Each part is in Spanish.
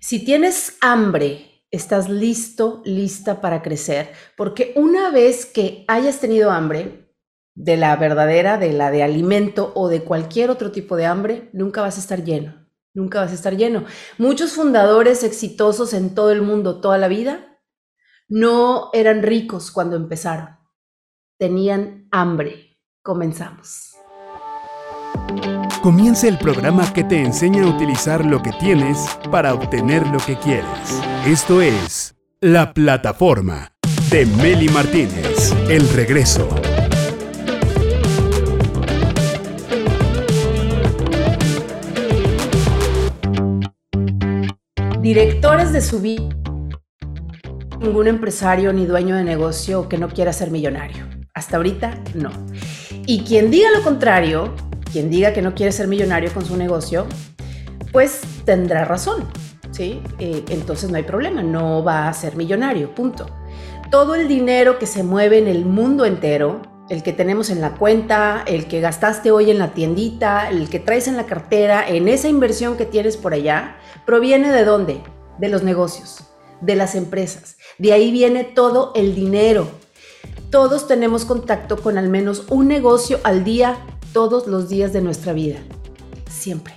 Si tienes hambre, estás listo, lista para crecer, porque una vez que hayas tenido hambre, de la verdadera, de la de alimento o de cualquier otro tipo de hambre, nunca vas a estar lleno, nunca vas a estar lleno. Muchos fundadores exitosos en todo el mundo toda la vida no eran ricos cuando empezaron, tenían hambre. Comenzamos. Comienza el programa que te enseña a utilizar lo que tienes para obtener lo que quieres. Esto es La Plataforma de Meli Martínez. El regreso. Directores de su vida. Ningún empresario ni dueño de negocio que no quiera ser millonario. Hasta ahorita no. Y quien diga lo contrario quien diga que no quiere ser millonario con su negocio, pues tendrá razón, ¿sí? Eh, entonces no hay problema, no va a ser millonario, punto. Todo el dinero que se mueve en el mundo entero, el que tenemos en la cuenta, el que gastaste hoy en la tiendita, el que traes en la cartera, en esa inversión que tienes por allá, proviene de dónde? De los negocios, de las empresas. De ahí viene todo el dinero. Todos tenemos contacto con al menos un negocio al día todos los días de nuestra vida, siempre.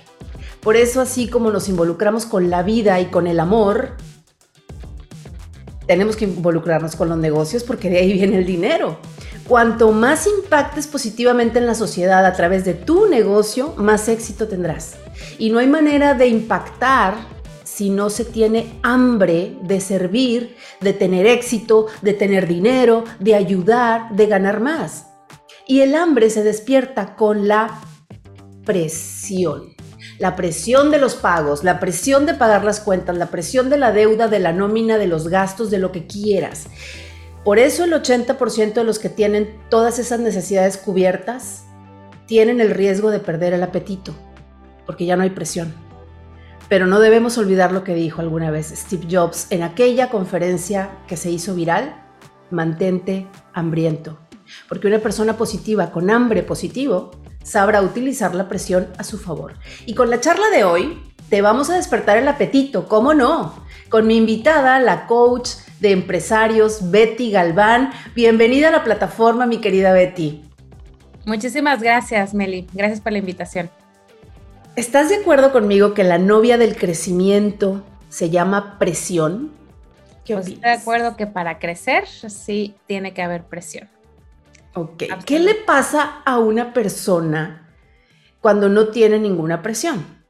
Por eso así como nos involucramos con la vida y con el amor, tenemos que involucrarnos con los negocios porque de ahí viene el dinero. Cuanto más impactes positivamente en la sociedad a través de tu negocio, más éxito tendrás. Y no hay manera de impactar si no se tiene hambre de servir, de tener éxito, de tener dinero, de ayudar, de ganar más. Y el hambre se despierta con la presión. La presión de los pagos, la presión de pagar las cuentas, la presión de la deuda, de la nómina, de los gastos, de lo que quieras. Por eso el 80% de los que tienen todas esas necesidades cubiertas tienen el riesgo de perder el apetito, porque ya no hay presión. Pero no debemos olvidar lo que dijo alguna vez Steve Jobs en aquella conferencia que se hizo viral, mantente hambriento porque una persona positiva con hambre positivo sabrá utilizar la presión a su favor. Y con la charla de hoy te vamos a despertar el apetito, ¿cómo no? Con mi invitada, la coach de empresarios, Betty Galván. Bienvenida a la plataforma, mi querida Betty. Muchísimas gracias, Meli. Gracias por la invitación. ¿Estás de acuerdo conmigo que la novia del crecimiento se llama presión? ¿Qué pues estoy de acuerdo que para crecer sí tiene que haber presión. Ok. ¿Qué le pasa a una persona cuando no tiene ninguna presión?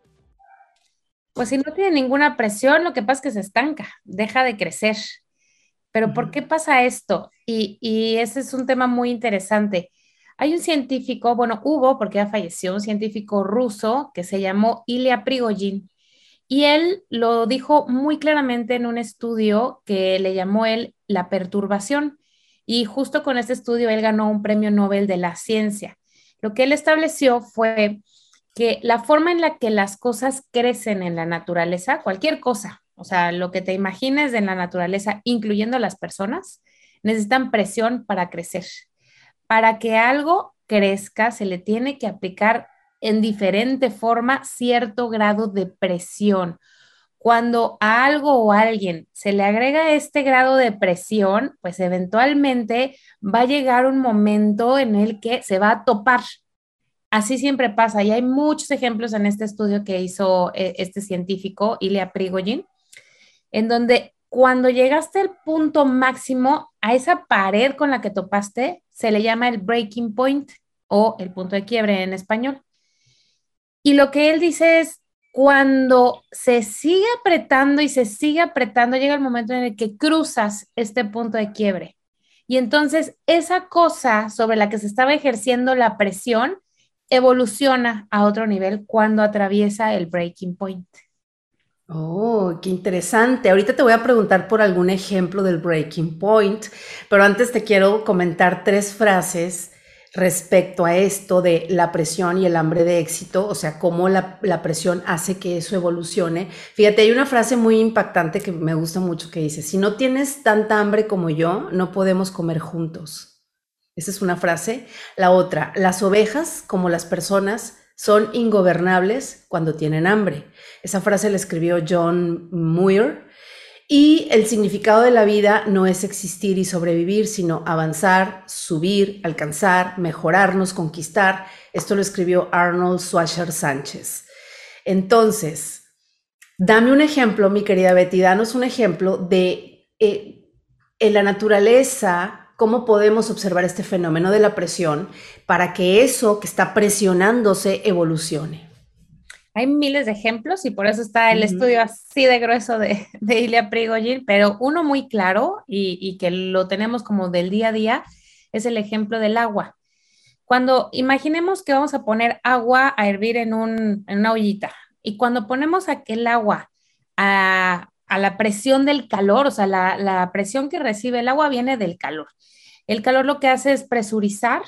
Pues si no tiene ninguna presión, lo que pasa es que se estanca, deja de crecer. Pero ¿por qué pasa esto? Y, y, ese es un tema muy interesante. Hay un científico, bueno, hubo, porque ya falleció, un científico ruso que se llamó Ilya Prigogine. Y él lo dijo muy claramente en un estudio que le llamó él la perturbación. Y justo con este estudio él ganó un premio Nobel de la ciencia. Lo que él estableció fue que la forma en la que las cosas crecen en la naturaleza, cualquier cosa, o sea, lo que te imagines en la naturaleza, incluyendo las personas, necesitan presión para crecer. Para que algo crezca, se le tiene que aplicar en diferente forma cierto grado de presión cuando a algo o a alguien se le agrega este grado de presión, pues eventualmente va a llegar un momento en el que se va a topar. Así siempre pasa y hay muchos ejemplos en este estudio que hizo eh, este científico, Ilya Prigogine, en donde cuando llegaste al punto máximo, a esa pared con la que topaste, se le llama el breaking point o el punto de quiebre en español. Y lo que él dice es, cuando se sigue apretando y se sigue apretando, llega el momento en el que cruzas este punto de quiebre. Y entonces esa cosa sobre la que se estaba ejerciendo la presión evoluciona a otro nivel cuando atraviesa el breaking point. Oh, qué interesante. Ahorita te voy a preguntar por algún ejemplo del breaking point, pero antes te quiero comentar tres frases respecto a esto de la presión y el hambre de éxito, o sea, cómo la, presión hace que eso evolucione. Fíjate, hay una frase muy impactante que me gusta mucho que dice, si no tienes tanta hambre como yo, no podemos comer juntos. Esa es una frase. La otra, las ovejas, como las personas, son ingobernables cuando tienen hambre. Esa frase la escribió John Muir y el significado de la vida no es existir y sobrevivir, sino avanzar, subir, alcanzar, mejorarnos, conquistar. Esto lo escribió Arnold Schwarzer Sánchez. Entonces, dame un ejemplo, mi querida Betty, danos un ejemplo de eh, en la naturaleza, cómo podemos observar este fenómeno de la presión para que eso que está presionándose evolucione. Hay miles de ejemplos y por eso está el estudio así de grueso de, de Ilya Prigogine, pero uno muy claro y, y, que lo tenemos como del día a día es el ejemplo del agua. Cuando imaginemos que vamos a poner agua a hervir en, un, en una ollita y cuando ponemos aquel agua a, a la presión del calor, o sea, la, la presión que recibe el agua viene del calor. El calor lo que hace es presurizar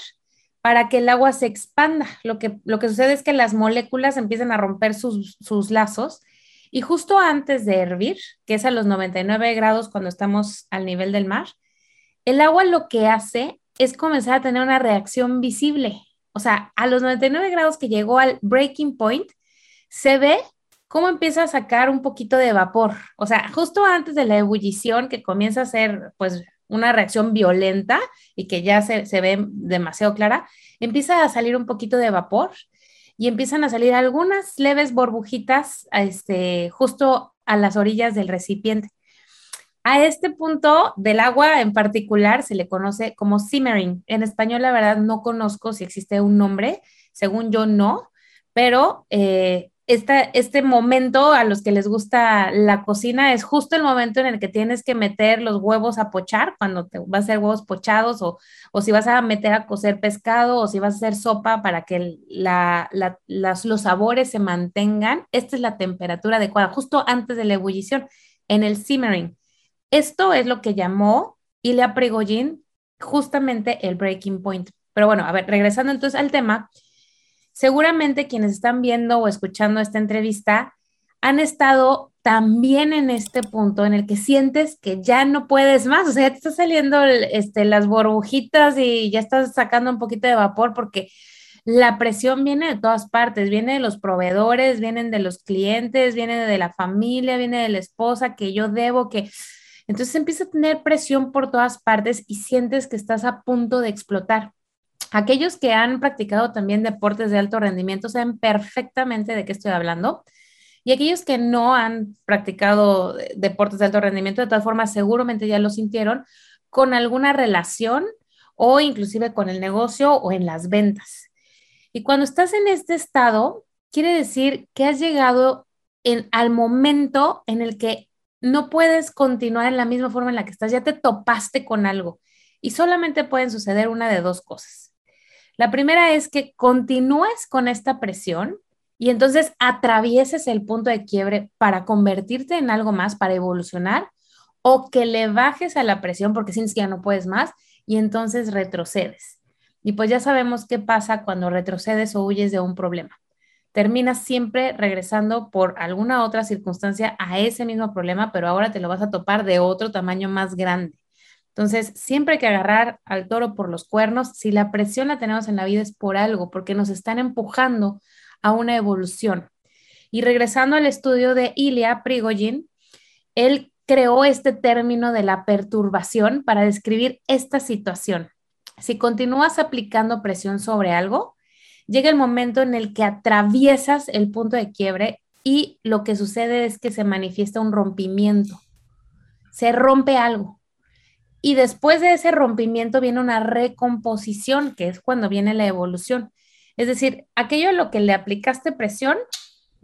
para que el agua se expanda. Lo que, lo que sucede es que las moléculas empiezan a romper sus, lazos y justo antes de hervir, que es a los 99 grados cuando estamos al nivel del mar, el agua lo que hace es comenzar a tener una reacción visible. O sea, a los 99 grados que llegó al breaking point, se ve cómo empieza a sacar un poquito de vapor. O sea, justo antes de la ebullición que comienza a ser pues una reacción violenta y que ya se, ve demasiado clara, empieza a salir un poquito de vapor y empiezan a salir algunas leves burbujitas este, justo a las orillas del recipiente. A este punto del agua en particular se le conoce como simmering. En español, la verdad, no conozco si existe un nombre, según yo no, pero eh, este momento a los que les gusta la cocina es justo el momento en el que tienes que meter los huevos a pochar, cuando te vas a hacer huevos pochados o, o si vas a meter a cocer pescado o si vas a hacer sopa para que los sabores se mantengan. Esta es la temperatura adecuada, justo antes de la ebullición, en el simmering. Esto es lo que llamó Ilya Prigogine justamente el breaking point. Pero bueno, a ver, regresando entonces al tema, seguramente quienes están viendo o escuchando esta entrevista han estado también en este punto en el que sientes que ya no puedes más, o sea, te están saliendo este, las burbujitas y ya estás sacando un poquito de vapor porque la presión viene de todas partes, viene de los proveedores, vienen de los clientes, viene de la familia, viene de la esposa, que yo debo, que... Entonces empieza a tener presión por todas partes y sientes que estás a punto de explotar. Aquellos que han practicado también deportes de alto rendimiento saben perfectamente de qué estoy hablando. Y aquellos que no han practicado deportes de alto rendimiento, de todas formas, seguramente ya lo sintieron con alguna relación o inclusive con el negocio o en las ventas. Y cuando estás en este estado, quiere decir que has llegado al momento en el que no puedes continuar en la misma forma en la que estás, ya te topaste con algo y solamente pueden suceder una de dos cosas. La primera es que continúes con esta presión y entonces atravieses el punto de quiebre para convertirte en algo más, para evolucionar, o que le bajes a la presión porque sientes que ya no puedes más y entonces retrocedes. Y pues ya sabemos qué pasa cuando retrocedes o huyes de un problema. Terminas siempre regresando por alguna otra circunstancia a ese mismo problema, pero ahora te lo vas a topar de otro tamaño más grande. Entonces, siempre hay que agarrar al toro por los cuernos. Si la presión la tenemos en la vida es por algo, porque nos están empujando a una evolución. Y regresando al estudio de Ilya Prigogine, él creó este término de la perturbación para describir esta situación. Si continúas aplicando presión sobre algo, llega el momento en el que atraviesas el punto de quiebre y lo que sucede es que se manifiesta un rompimiento. Se rompe algo. Y después de ese rompimiento viene una recomposición, que es cuando viene la evolución. Es decir, aquello a lo que le aplicaste presión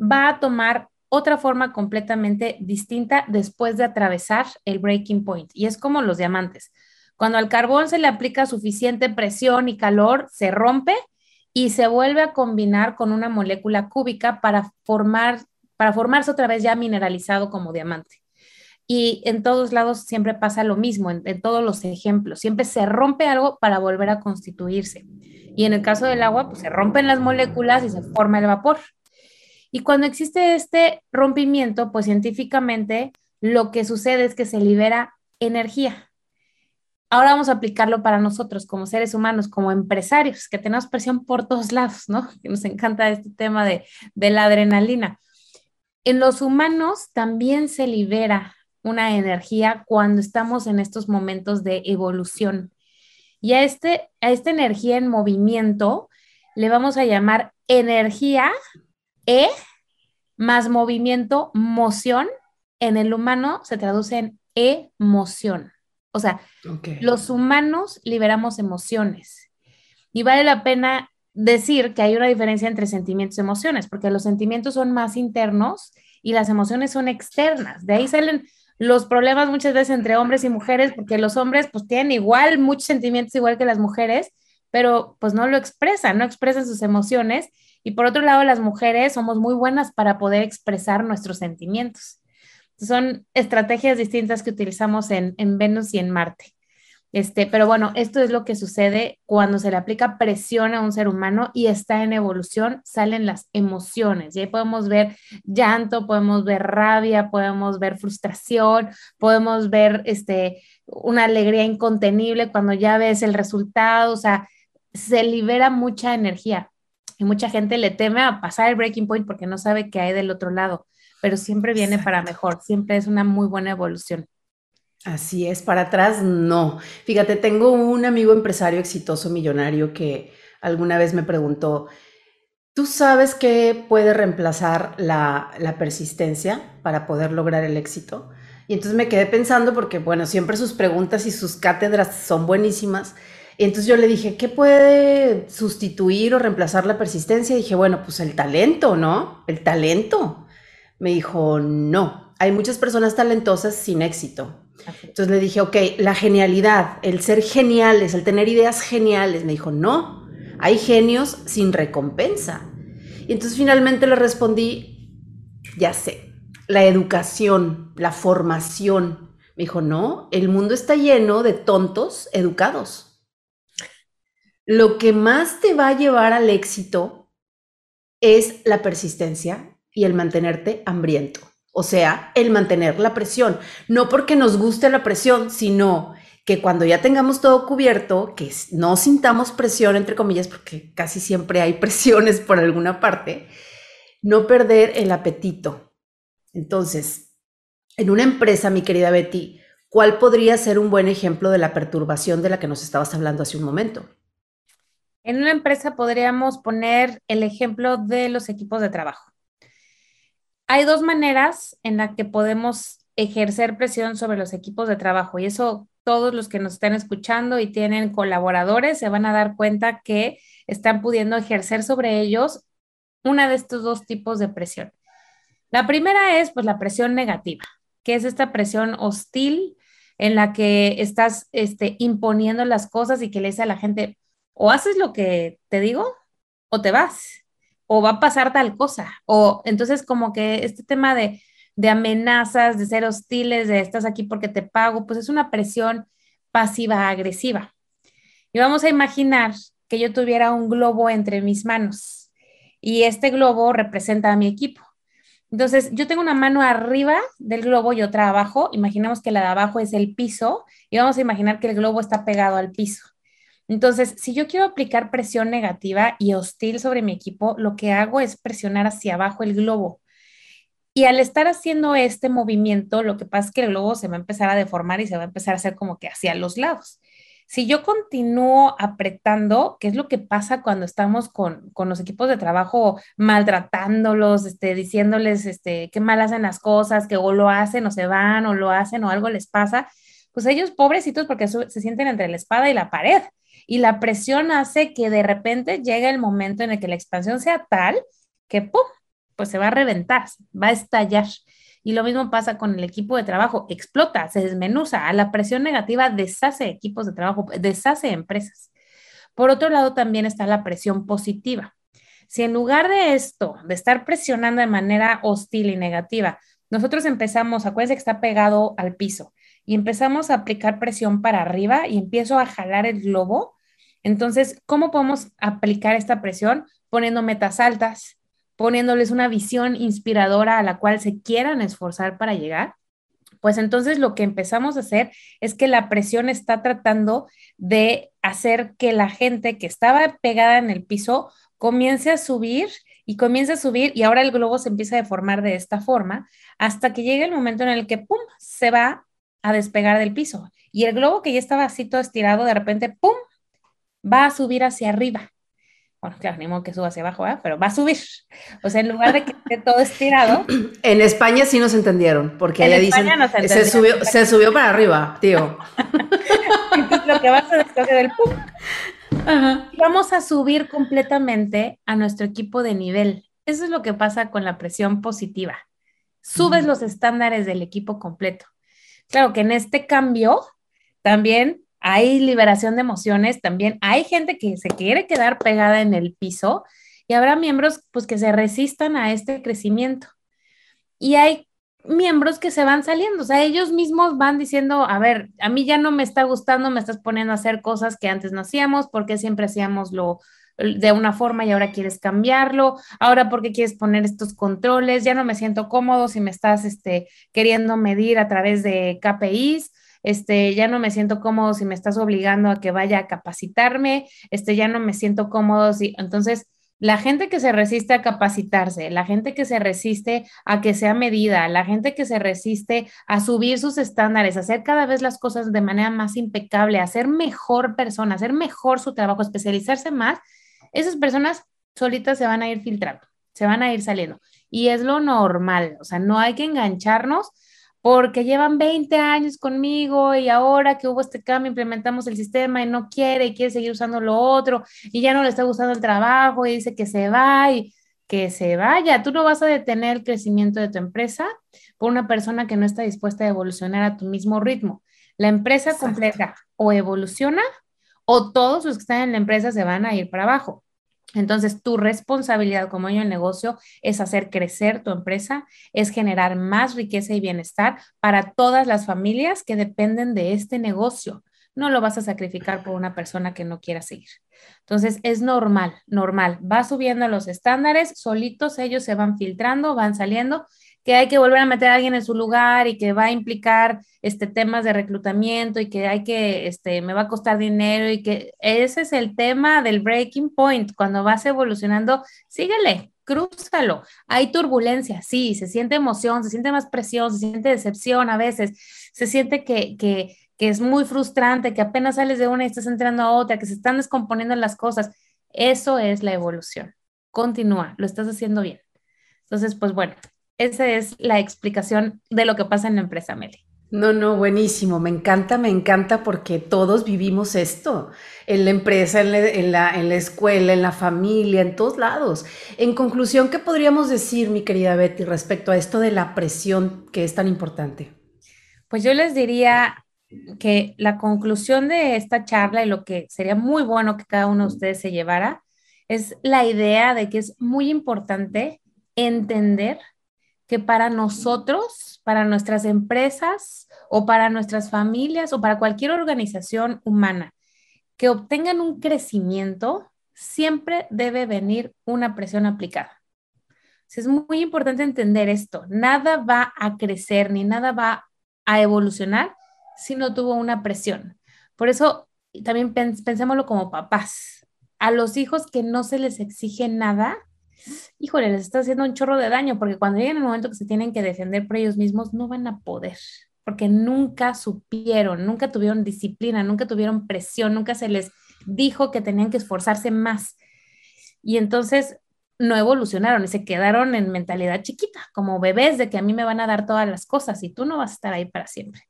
va a tomar otra forma completamente distinta después de atravesar el breaking point. Y es como los diamantes. Cuando al carbón se le aplica suficiente presión y calor, se rompe y se vuelve a combinar con una molécula cúbica para formar para formarse otra vez ya mineralizado como diamante. Y en todos lados siempre pasa lo mismo, en, todos los ejemplos. Siempre se rompe algo para volver a constituirse. Y en el caso del agua, pues se rompen las moléculas y se forma el vapor. Y cuando existe este rompimiento, pues científicamente lo que sucede es que se libera energía. Ahora vamos a aplicarlo para nosotros como seres humanos, como empresarios, que tenemos presión por todos lados, ¿no? Que nos encanta este tema de, de la adrenalina. En los humanos también se libera una energía cuando estamos en estos momentos de evolución. Y a, este, a esta energía en movimiento le vamos a llamar energía E más movimiento, moción. En el humano se traduce en emoción. O sea, los humanos liberamos emociones. Y vale la pena decir que hay una diferencia entre sentimientos y emociones, porque los sentimientos son más internos y las emociones son externas. De ahí salen los problemas muchas veces entre hombres y mujeres, porque los hombres pues tienen igual muchos sentimientos igual que las mujeres, pero pues no lo expresan, no expresan sus emociones. Y por otro lado, las mujeres somos muy buenas para poder expresar nuestros sentimientos son estrategias distintas que utilizamos en, Venus y en Marte. Este, pero bueno, esto es lo que sucede cuando se le aplica presión a un ser humano y está en evolución, salen las emociones. Y ahí podemos ver llanto, podemos ver rabia, podemos ver frustración, podemos ver este, una alegría incontenible cuando ya ves el resultado, o sea, se libera mucha energía. Y mucha gente le teme a pasar el breaking point porque no sabe qué hay del otro lado pero siempre viene para mejor, siempre es una muy buena evolución. Así es, para atrás no. Fíjate, tengo un amigo empresario exitoso, millonario, que alguna vez me preguntó, ¿tú sabes qué puede reemplazar la, la persistencia para poder lograr el éxito? Y entonces me quedé pensando porque, bueno, siempre sus preguntas y sus cátedras son buenísimas. Y entonces yo le dije, ¿qué puede sustituir o reemplazar la persistencia? Y dije, bueno, pues el talento, ¿no? El talento me dijo, no, hay muchas personas talentosas sin éxito. Entonces le dije, ok, la genialidad, el ser geniales, el tener ideas geniales. Me dijo, no, hay genios sin recompensa. Y entonces finalmente le respondí, ya sé, la educación, la formación. Me dijo, no, el mundo está lleno de tontos educados. Lo que más te va a llevar al éxito es la persistencia, y el mantenerte hambriento. O sea, el mantener la presión. No porque nos guste la presión, sino que cuando ya tengamos todo cubierto, que no sintamos presión, entre comillas, porque casi siempre hay presiones por alguna parte, no perder el apetito. Entonces, en una empresa, mi querida Betty, ¿cuál podría ser un buen ejemplo de la perturbación de la que nos estabas hablando hace un momento? En una empresa podríamos poner el ejemplo de los equipos de trabajo. Hay dos maneras en las que podemos ejercer presión sobre los equipos de trabajo y eso todos los que nos están escuchando y tienen colaboradores se van a dar cuenta que están pudiendo ejercer sobre ellos una de estos dos tipos de presión. La primera es pues la presión negativa, que es esta presión hostil en la que estás este, imponiendo las cosas y que le dice a la gente, o haces lo que te digo o te vas o va a pasar tal cosa. O entonces como que este tema de, de amenazas, de ser hostiles, de estás aquí porque te pago, pues es una presión pasiva agresiva. Y vamos a imaginar que yo tuviera un globo entre mis manos y este globo representa a mi equipo. Entonces, yo tengo una mano arriba del globo y otra abajo. Imaginemos que la de abajo es el piso y vamos a imaginar que el globo está pegado al piso. Entonces, si yo quiero aplicar presión negativa y hostil sobre mi equipo, lo que hago es presionar hacia abajo el globo. Y al estar haciendo este movimiento, lo que pasa es que el globo se va a empezar a deformar y se va a empezar a hacer como que hacia los lados. Si yo continúo apretando, ¿qué es lo que pasa cuando estamos con, los equipos de trabajo maltratándolos, este, diciéndoles este, qué mal hacen las cosas, que o lo hacen o se van o lo hacen o algo les pasa? Pues ellos pobrecitos porque se sienten entre la espada y la pared y la presión hace que de repente llegue el momento en el que la expansión sea tal que ¡pum! pues se va a reventar, va a estallar. Y lo mismo pasa con el equipo de trabajo, explota, se desmenuza, a la presión negativa deshace equipos de trabajo, deshace empresas. Por otro lado, también está la presión positiva. Si en lugar de esto, de estar presionando de manera hostil y negativa, nosotros empezamos, acuérdense que está pegado al piso, y empezamos a aplicar presión para arriba y empiezo a jalar el globo, entonces, ¿cómo podemos aplicar esta presión? Poniendo metas altas, poniéndoles una visión inspiradora a la cual se quieran esforzar para llegar. pues entonces lo que empezamos a hacer es que la presión está tratando de hacer que la gente que estaba pegada en el piso comience a subir y comience a subir y ahora el globo se empieza a deformar de esta forma hasta que llegue el momento en el que, ¡pum!, se va a despegar del piso. Y el globo que ya estaba así todo estirado, de repente, ¡pum!, va a subir hacia arriba bueno, claro, ni modo que suba hacia abajo, pero va a subir. O sea, en lugar de que esté todo estirado. En España sí nos entendieron, porque allá dicen, se, subió, se subió para arriba, tío. Entonces lo que va a hacer es coger el pum. Vamos a subir completamente a nuestro equipo de nivel. Eso es lo que pasa con la presión positiva. Subes los estándares del equipo completo. Claro que en este cambio también hay liberación de emociones, también hay gente que se quiere quedar pegada en el piso y habrá miembros pues que se resistan a este crecimiento. Y hay miembros que se van saliendo, o sea, ellos mismos van diciendo, a ver, a mí ya no me está gustando, me estás poniendo a hacer cosas que antes no hacíamos, porque siempre hacíamos lo de una forma y ahora quieres cambiarlo, ahora porque quieres poner estos controles, ya no me siento cómodo si me estás este, queriendo medir a través de KPIs, este, ya no me siento cómodo si me estás obligando a que vaya a capacitarme, este, ya no me siento cómodo si, entonces, la gente que se resiste a capacitarse, la gente que se resiste a que sea medida, la gente que se resiste a subir sus estándares, a hacer cada vez las cosas de manera más impecable, a ser mejor persona, hacer mejor su trabajo, especializarse más, esas personas solitas se van a ir filtrando, se van a ir saliendo. Y es lo normal, o sea, no hay que engancharnos porque llevan 20 años conmigo y ahora que hubo este cambio implementamos el sistema y no quiere y quiere seguir usando lo otro y ya no le está gustando el trabajo y dice que se va y que se vaya. Tú no vas a detener el crecimiento de tu empresa por una persona que no está dispuesta a evolucionar a tu mismo ritmo. La empresa completa o evoluciona o todos los que están en la empresa se van a ir para abajo. Entonces, tu responsabilidad como dueño del negocio es hacer crecer tu empresa, es generar más riqueza y bienestar para todas las familias que dependen de este negocio. No lo vas a sacrificar por una persona que no quiera seguir. Entonces, es normal, normal. Va subiendo los estándares, solitos ellos se van filtrando, van saliendo que hay que volver a meter a alguien en su lugar y que va a implicar este, temas de reclutamiento y que hay que, este, me va a costar dinero y que ese es el tema del breaking point. Cuando vas evolucionando, síguele, crúzalo. Hay turbulencia, sí, se siente emoción, se siente más presión, se siente decepción a veces, se siente que, que, que es muy frustrante, que apenas sales de una y estás entrando a otra, que se están descomponiendo las cosas. Eso es la evolución. Continúa, lo estás haciendo bien. Entonces, pues bueno, esa es la explicación de lo que pasa en la empresa, Meli. No, no, buenísimo. Me encanta, me encanta porque todos vivimos esto en la empresa, en la, en la, escuela, en la familia, en todos lados. En conclusión, ¿qué podríamos decir, mi querida Betty, respecto a esto de la presión que es tan importante? Pues yo les diría que la conclusión de esta charla y lo que sería muy bueno que cada uno de ustedes se llevara es la idea de que es muy importante entender que para nosotros, para nuestras empresas o para nuestras familias o para cualquier organización humana que obtengan un crecimiento, siempre debe venir una presión aplicada. Es muy importante entender esto. Nada va a crecer ni nada va a evolucionar si no tuvo una presión. Por eso también pensémoslo como papás. A los hijos que no se les exige nada, híjole, les está haciendo un chorro de daño, porque cuando lleguen el momento que se tienen que defender por ellos mismos, no van a poder, porque nunca supieron, nunca tuvieron disciplina, nunca tuvieron presión, nunca se les dijo que tenían que esforzarse más. Y entonces no evolucionaron y se quedaron en mentalidad chiquita, como bebés de que a mí me van a dar todas las cosas y tú no vas a estar ahí para siempre.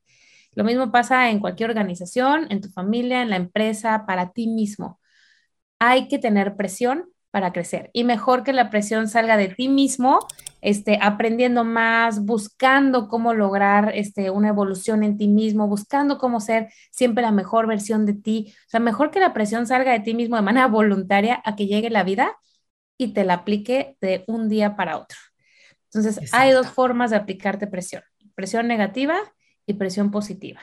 Lo mismo pasa en cualquier organización, en tu familia, en la empresa, para ti mismo. Hay que tener presión para crecer. Y mejor que la presión salga de ti mismo, este, aprendiendo más, buscando cómo lograr este, una evolución en ti mismo, buscando cómo ser siempre la mejor versión de ti. O sea, mejor que la presión salga de ti mismo de manera voluntaria a que llegue la vida y te la aplique de un día para otro. Entonces, hay dos formas de aplicarte presión, presión negativa y presión positiva.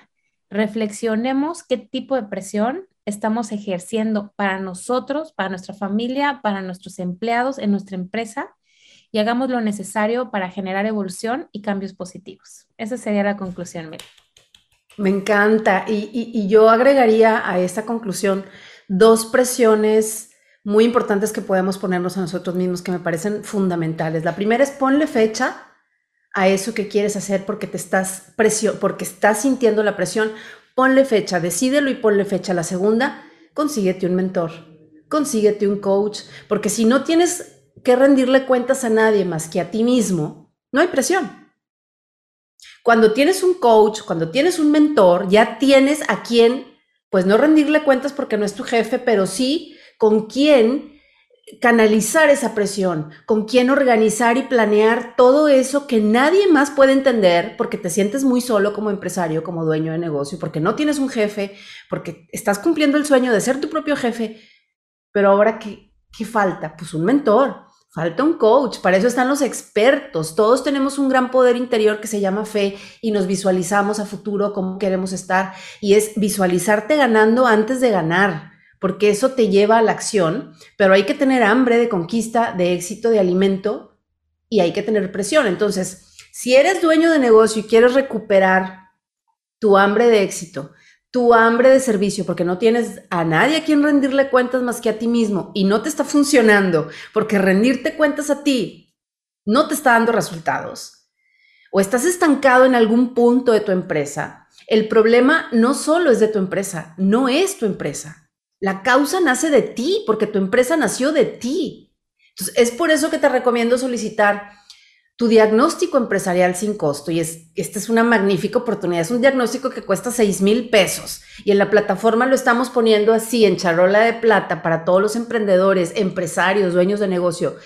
Reflexionemos qué tipo de presión estamos ejerciendo para nosotros, para nuestra familia, para nuestros empleados en nuestra empresa y hagamos lo necesario para generar evolución y cambios positivos. Esa sería la conclusión, Mel. Me encanta. Y, yo agregaría a esta conclusión dos presiones muy importantes que podemos ponernos a nosotros mismos que me parecen fundamentales. La primera es ponle fecha a eso que quieres hacer porque te estás porque estás sintiendo la presión. Ponle fecha, decídelo y ponle fecha. La segunda, consíguete un mentor, consíguete un coach, porque si no tienes que rendirle cuentas a nadie más que a ti mismo, no hay presión. Cuando tienes un coach, cuando tienes un mentor, ya tienes a quien, pues no rendirle cuentas porque no es tu jefe, pero sí con quién canalizar esa presión, con quién organizar y planear todo eso que nadie más puede entender porque te sientes muy solo como empresario, como dueño de negocio, porque no tienes un jefe, porque estás cumpliendo el sueño de ser tu propio jefe. Pero ahora, ¿qué, qué falta? Pues un mentor, Falta un coach, para eso están los expertos. Todos tenemos un gran poder interior que se llama fe y nos visualizamos a futuro cómo queremos estar. Y es visualizarte ganando antes de ganar, porque eso te lleva a la acción, pero hay que tener hambre de conquista, de éxito, de alimento y hay que tener presión. Entonces, si eres dueño de negocio y quieres recuperar tu hambre de éxito, tu hambre de servicio, porque no tienes a nadie a quien rendirle cuentas más que a ti mismo y no te está funcionando, porque rendirte cuentas a ti no te está dando resultados, o estás estancado en algún punto de tu empresa, el problema no solo es de tu empresa, no es tu empresa. La causa nace de ti, porque tu empresa nació de ti. Entonces, es por eso que te recomiendo solicitar tu diagnóstico empresarial sin costo, y es, esta es una magnífica oportunidad, es un diagnóstico que cuesta 6 mil pesos y en la plataforma lo estamos poniendo así en charola de plata para todos los emprendedores, empresarios, dueños de negocio.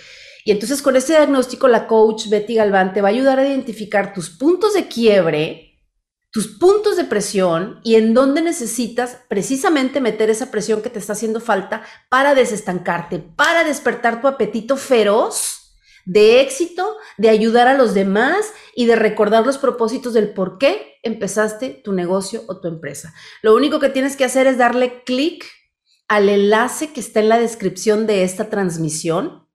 Y entonces con este diagnóstico la coach Betty Galván te va a ayudar a identificar tus puntos de quiebre, tus puntos de presión y en dónde necesitas precisamente meter esa presión que te está haciendo falta para desestancarte, para despertar tu apetito feroz de éxito, de ayudar a los demás y de recordar los propósitos del por qué empezaste tu negocio o tu empresa. Lo único que tienes que hacer es darle clic al enlace que está en la descripción de esta transmisión.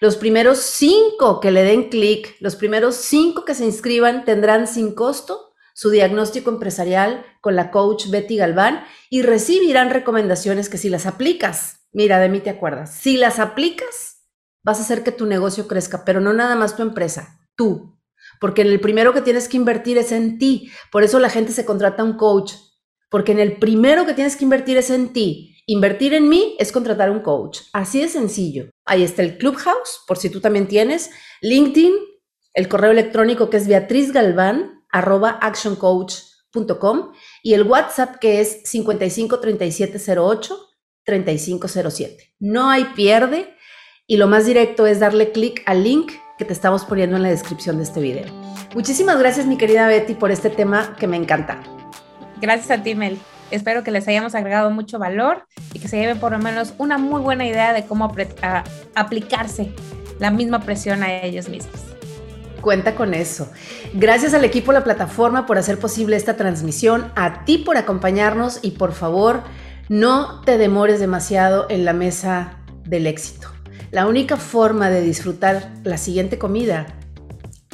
Los primeros cinco que le den clic, los primeros cinco que se inscriban tendrán sin costo su diagnóstico empresarial con la coach Betty Galván y recibirán recomendaciones que si las aplicas, mira, de mí te acuerdas, si las aplicas, vas a hacer que tu negocio crezca, pero no nada más tu empresa, tú. Porque en el primero que tienes que invertir es en ti. Por eso la gente se contrata a un coach. Porque en el primero que tienes que invertir es en ti. Invertir en mí es contratar a un coach. Así de sencillo. Ahí está el Clubhouse, por si tú también tienes. LinkedIn, el correo electrónico que es Beatriz Galván, arroba actioncoach.com y el WhatsApp que es 553708 3507. No hay pierde y lo más directo es darle clic al link que te estamos poniendo en la descripción de este video. Muchísimas gracias mi querida Betty por este tema que me encanta. Gracias a ti Mel. Espero que les hayamos agregado mucho valor y que se lleven por lo menos una muy buena idea de cómo aplicarse la misma presión a ellos mismos. Cuenta con eso. Gracias al equipo la plataforma por hacer posible esta transmisión, a ti por acompañarnos y por favor no te demores demasiado en la mesa del éxito. La única forma de disfrutar la siguiente comida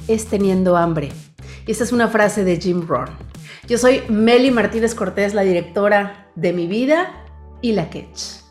es teniendo hambre. Y esta es una frase de Jim Rohn. Yo soy Meli Martínez Cortés, la directora de Mi Vida y La Ketch.